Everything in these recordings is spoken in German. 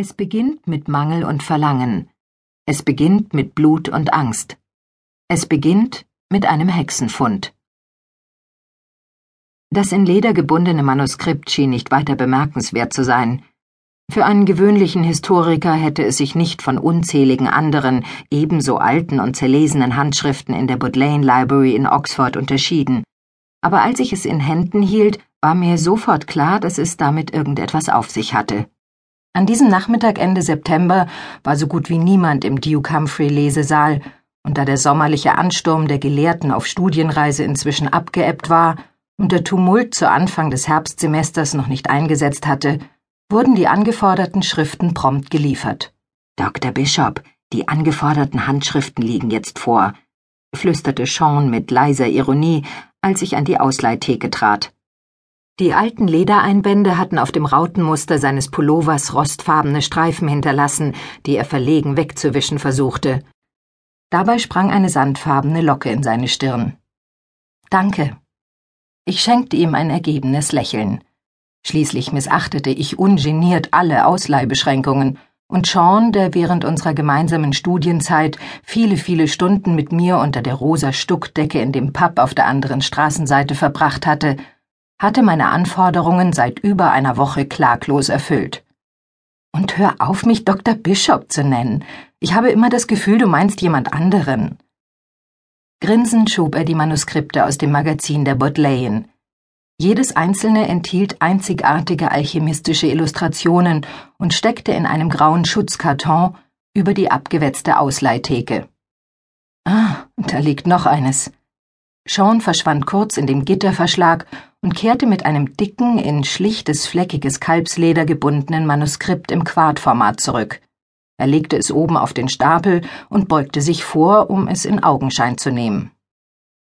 Es beginnt mit Mangel und Verlangen. Es beginnt mit Blut und Angst. Es beginnt mit einem Hexenfund. Das in Leder gebundene Manuskript schien nicht weiter bemerkenswert zu sein. Für einen gewöhnlichen Historiker hätte es sich nicht von unzähligen anderen, ebenso alten und zerlesenen Handschriften in der Bodleian Library in Oxford unterschieden. Aber als ich es in Händen hielt, war mir sofort klar, dass es damit irgendetwas auf sich hatte. An diesem Nachmittag Ende September war so gut wie niemand im Duke Humphrey Lesesaal, und da der sommerliche Ansturm der Gelehrten auf Studienreise inzwischen abgeebbt war und der Tumult zu Anfang des Herbstsemesters noch nicht eingesetzt hatte, wurden die angeforderten Schriften prompt geliefert. Dr. Bishop, die angeforderten Handschriften liegen jetzt vor, flüsterte Sean mit leiser Ironie, als ich an die Ausleihtheke trat. Die alten Ledereinbände hatten auf dem Rautenmuster seines Pullovers rostfarbene Streifen hinterlassen, die er verlegen wegzuwischen versuchte. Dabei sprang eine sandfarbene Locke in seine Stirn. Danke. Ich schenkte ihm ein ergebenes Lächeln. Schließlich missachtete ich ungeniert alle Ausleihbeschränkungen, und Sean, der während unserer gemeinsamen Studienzeit viele, viele Stunden mit mir unter der rosa Stuckdecke in dem Pub auf der anderen Straßenseite verbracht hatte, hatte meine Anforderungen seit über einer Woche klaglos erfüllt. Und hör auf, mich Dr. Bishop zu nennen. Ich habe immer das Gefühl, du meinst jemand anderen. Grinsend schob er die Manuskripte aus dem Magazin der Bodleian. Jedes einzelne enthielt einzigartige alchemistische Illustrationen und steckte in einem grauen Schutzkarton über die abgewetzte Ausleihtheke. Ah, da liegt noch eines. Sean verschwand kurz in dem Gitterverschlag und kehrte mit einem dicken, in schlichtes, fleckiges Kalbsleder gebundenen Manuskript im Quartformat zurück. Er legte es oben auf den Stapel und beugte sich vor, um es in Augenschein zu nehmen.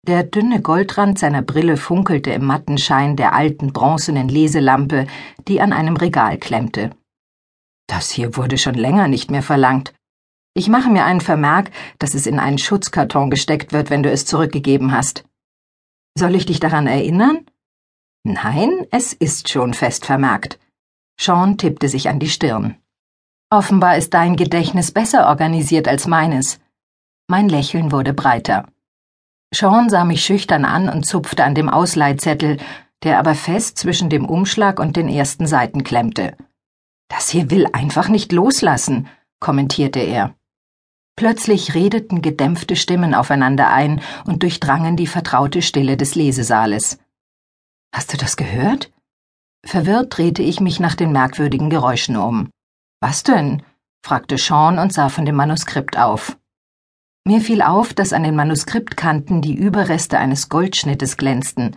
Der dünne Goldrand seiner Brille funkelte im matten Schein der alten bronzenen Leselampe, die an einem Regal klemmte. Das hier wurde schon länger nicht mehr verlangt. Ich mache mir einen Vermerk, dass es in einen Schutzkarton gesteckt wird, wenn du es zurückgegeben hast. Soll ich dich daran erinnern? Nein, es ist schon fest vermerkt. Sean tippte sich an die Stirn. Offenbar ist dein Gedächtnis besser organisiert als meines. Mein Lächeln wurde breiter. Sean sah mich schüchtern an und zupfte an dem Ausleihzettel, der aber fest zwischen dem Umschlag und den ersten Seiten klemmte. Das hier will einfach nicht loslassen, kommentierte er. Plötzlich redeten gedämpfte Stimmen aufeinander ein und durchdrangen die vertraute Stille des Lesesaales. Hast du das gehört? Verwirrt drehte ich mich nach den merkwürdigen Geräuschen um. Was denn? fragte Sean und sah von dem Manuskript auf. Mir fiel auf, dass an den Manuskriptkanten die Überreste eines Goldschnittes glänzten,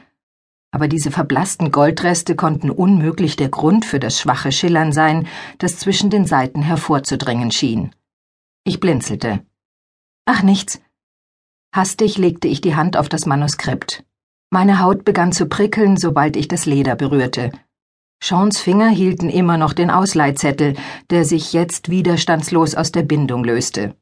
aber diese verblassten Goldreste konnten unmöglich der Grund für das schwache Schillern sein, das zwischen den Seiten hervorzudringen schien. Ich blinzelte. Ach nichts. Hastig legte ich die Hand auf das Manuskript. Meine Haut begann zu prickeln, sobald ich das Leder berührte. Seans Finger hielten immer noch den Ausleihzettel, der sich jetzt widerstandslos aus der Bindung löste.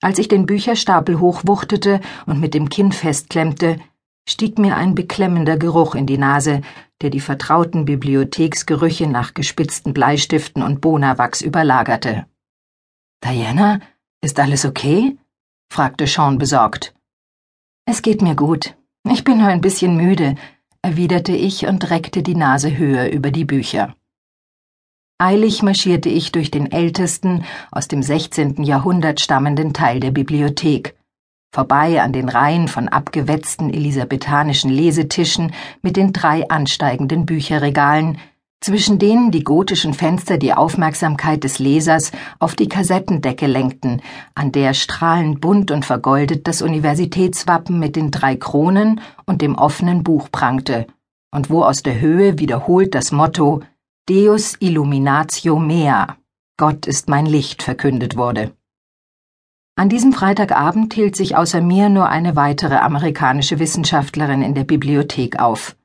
Als ich den Bücherstapel hochwuchtete und mit dem Kinn festklemmte, stieg mir ein beklemmender Geruch in die Nase, der die vertrauten Bibliotheksgerüche nach gespitzten Bleistiften und Bonawachs überlagerte. Diana, ist alles okay? fragte Sean besorgt. Es geht mir gut. Ich bin nur ein bisschen müde, erwiderte ich und reckte die Nase höher über die Bücher. Eilig marschierte ich durch den ältesten, aus dem 16. Jahrhundert stammenden Teil der Bibliothek, vorbei an den Reihen von abgewetzten elisabethanischen Lesetischen mit den drei ansteigenden Bücherregalen, zwischen denen die gotischen Fenster die Aufmerksamkeit des Lesers auf die Kassettendecke lenkten, an der strahlend bunt und vergoldet das Universitätswappen mit den drei Kronen und dem offenen Buch prangte, und wo aus der Höhe wiederholt das Motto Deus illuminatio mea, Gott ist mein Licht verkündet wurde. An diesem Freitagabend hielt sich außer mir nur eine weitere amerikanische Wissenschaftlerin in der Bibliothek auf.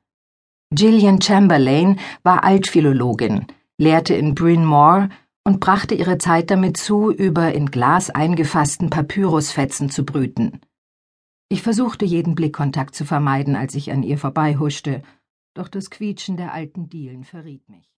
Gillian Chamberlain war Altphilologin, lehrte in Bryn Mawr und brachte ihre Zeit damit zu, über in Glas eingefassten Papyrusfetzen zu brüten. Ich versuchte jeden Blickkontakt zu vermeiden, als ich an ihr vorbeihuschte, doch das Quietschen der alten Dielen verriet mich.